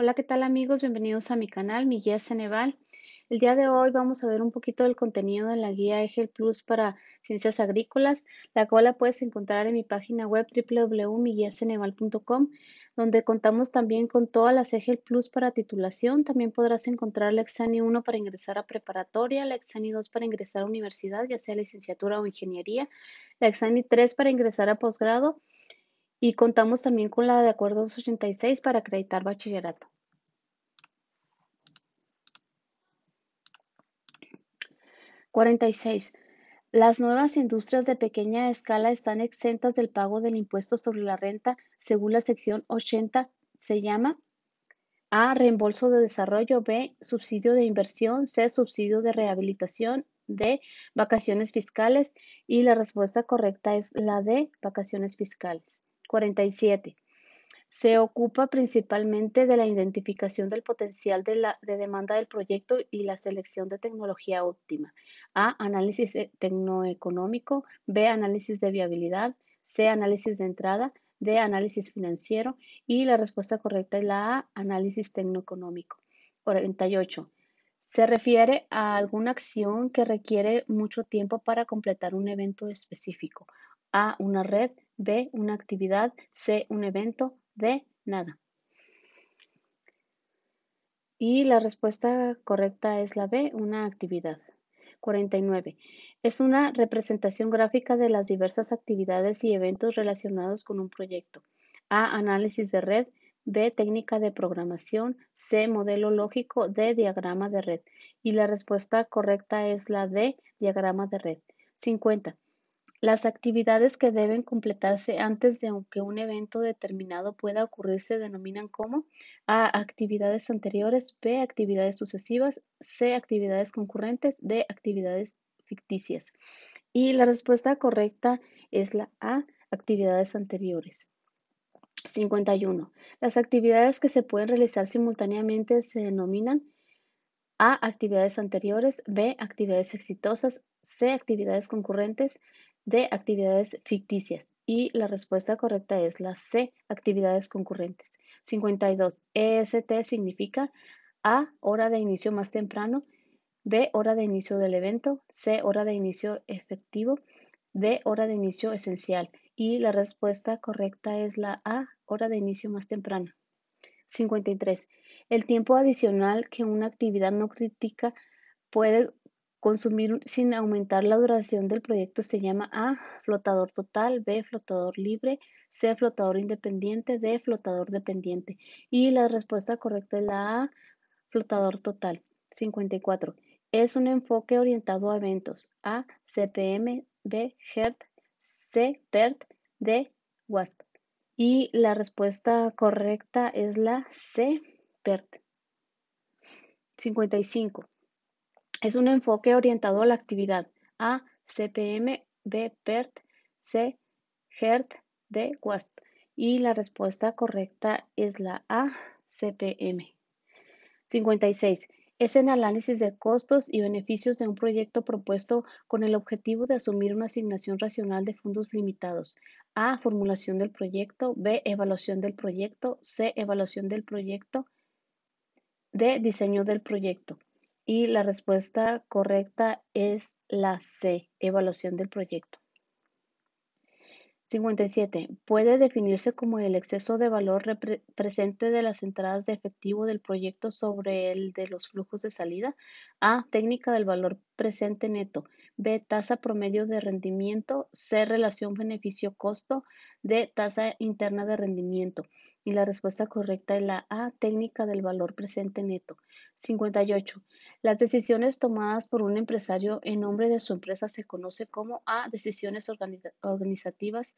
Hola, ¿qué tal amigos? Bienvenidos a mi canal, mi guía Ceneval. El día de hoy vamos a ver un poquito del contenido de la guía EGEL Plus para ciencias agrícolas, la cual la puedes encontrar en mi página web www.miguiaceneval.com, donde contamos también con todas las EGEL Plus para titulación. También podrás encontrar la Exani 1 para ingresar a preparatoria, la Exani 2 para ingresar a universidad, ya sea licenciatura o ingeniería, la Exani 3 para ingresar a posgrado y contamos también con la de acuerdo 286 para acreditar bachillerato. 46. Las nuevas industrias de pequeña escala están exentas del pago del impuesto sobre la renta según la sección 80. Se llama A. Reembolso de desarrollo. B. Subsidio de inversión. C. Subsidio de rehabilitación. D. Vacaciones fiscales. Y la respuesta correcta es la D. Vacaciones fiscales. 47. Se ocupa principalmente de la identificación del potencial de, la, de demanda del proyecto y la selección de tecnología óptima. A. Análisis e, tecnoeconómico. B. Análisis de viabilidad. C. Análisis de entrada. D. Análisis financiero. Y la respuesta correcta es la A. Análisis tecnoeconómico. 48. Se refiere a alguna acción que requiere mucho tiempo para completar un evento específico. A. Una red. B. Una actividad. C. Un evento. D. Nada. Y la respuesta correcta es la B. Una actividad. 49. Es una representación gráfica de las diversas actividades y eventos relacionados con un proyecto. A. Análisis de red. B. Técnica de programación. C. Modelo lógico. D. Diagrama de red. Y la respuesta correcta es la D. Diagrama de red. 50. Las actividades que deben completarse antes de que un evento determinado pueda ocurrir se denominan como A. Actividades anteriores, B. Actividades sucesivas, C. Actividades concurrentes, D. Actividades ficticias. Y la respuesta correcta es la A. Actividades anteriores. 51. Las actividades que se pueden realizar simultáneamente se denominan A. Actividades anteriores, B. Actividades exitosas, C. Actividades concurrentes, de actividades ficticias y la respuesta correcta es la C, actividades concurrentes. 52. EST significa A, hora de inicio más temprano, B, hora de inicio del evento, C, hora de inicio efectivo, D, hora de inicio esencial. Y la respuesta correcta es la A, hora de inicio más temprano. 53. El tiempo adicional que una actividad no crítica puede Consumir sin aumentar la duración del proyecto se llama A. Flotador total, B. Flotador libre, C. Flotador independiente, D. Flotador dependiente. Y la respuesta correcta es la A. Flotador total. 54. Es un enfoque orientado a eventos. A. CPM, B. HERT, C. PERT, D. WASP. Y la respuesta correcta es la C. PERT. 55. Es un enfoque orientado a la actividad. A. CPM, B. PERT, C. HERT, D. WASP. Y la respuesta correcta es la A. CPM. 56. Es el análisis de costos y beneficios de un proyecto propuesto con el objetivo de asumir una asignación racional de fondos limitados. A. Formulación del proyecto. B. Evaluación del proyecto. C. Evaluación del proyecto. D. Diseño del proyecto. Y la respuesta correcta es la C, evaluación del proyecto. 57. Puede definirse como el exceso de valor presente de las entradas de efectivo del proyecto sobre el de los flujos de salida. A. Técnica del valor presente neto. B. Tasa promedio de rendimiento. C. Relación beneficio-costo. D. Tasa interna de rendimiento. Y la respuesta correcta es la A, técnica del valor presente neto. 58. Las decisiones tomadas por un empresario en nombre de su empresa se conoce como A, decisiones organizativas,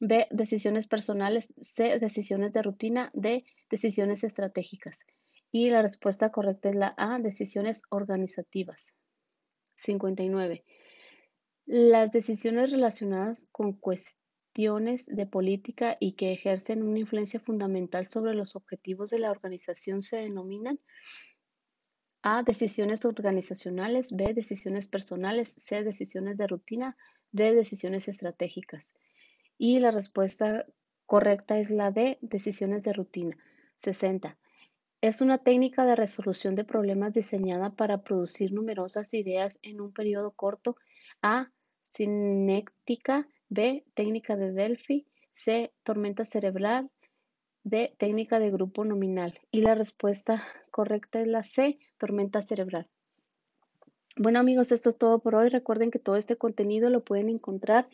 B, decisiones personales, C, decisiones de rutina, D, decisiones estratégicas. Y la respuesta correcta es la A, decisiones organizativas. 59. Las decisiones relacionadas con cuestiones de política y que ejercen una influencia fundamental sobre los objetivos de la organización se denominan A. Decisiones organizacionales, B. Decisiones personales, C. Decisiones de rutina, D. Decisiones estratégicas. Y la respuesta correcta es la D. Decisiones de rutina. 60. Es una técnica de resolución de problemas diseñada para producir numerosas ideas en un periodo corto. A. Cinética. B. Técnica de Delphi. C. Tormenta cerebral. D. Técnica de grupo nominal. Y la respuesta correcta es la C. Tormenta cerebral. Bueno amigos, esto es todo por hoy. Recuerden que todo este contenido lo pueden encontrar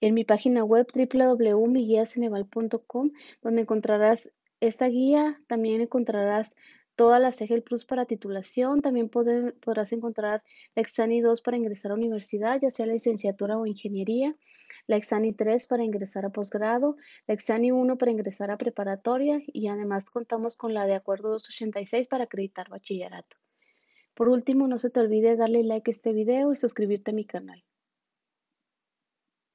en mi página web www.miguiaceneval.com, donde encontrarás esta guía también encontrarás todas las EGEL Plus para titulación. También podrás encontrar la Exani 2 para ingresar a universidad, ya sea licenciatura o ingeniería. La Exani 3 para ingresar a posgrado. La Exani 1 para ingresar a preparatoria. Y además contamos con la de acuerdo 286 para acreditar bachillerato. Por último, no se te olvide darle like a este video y suscribirte a mi canal.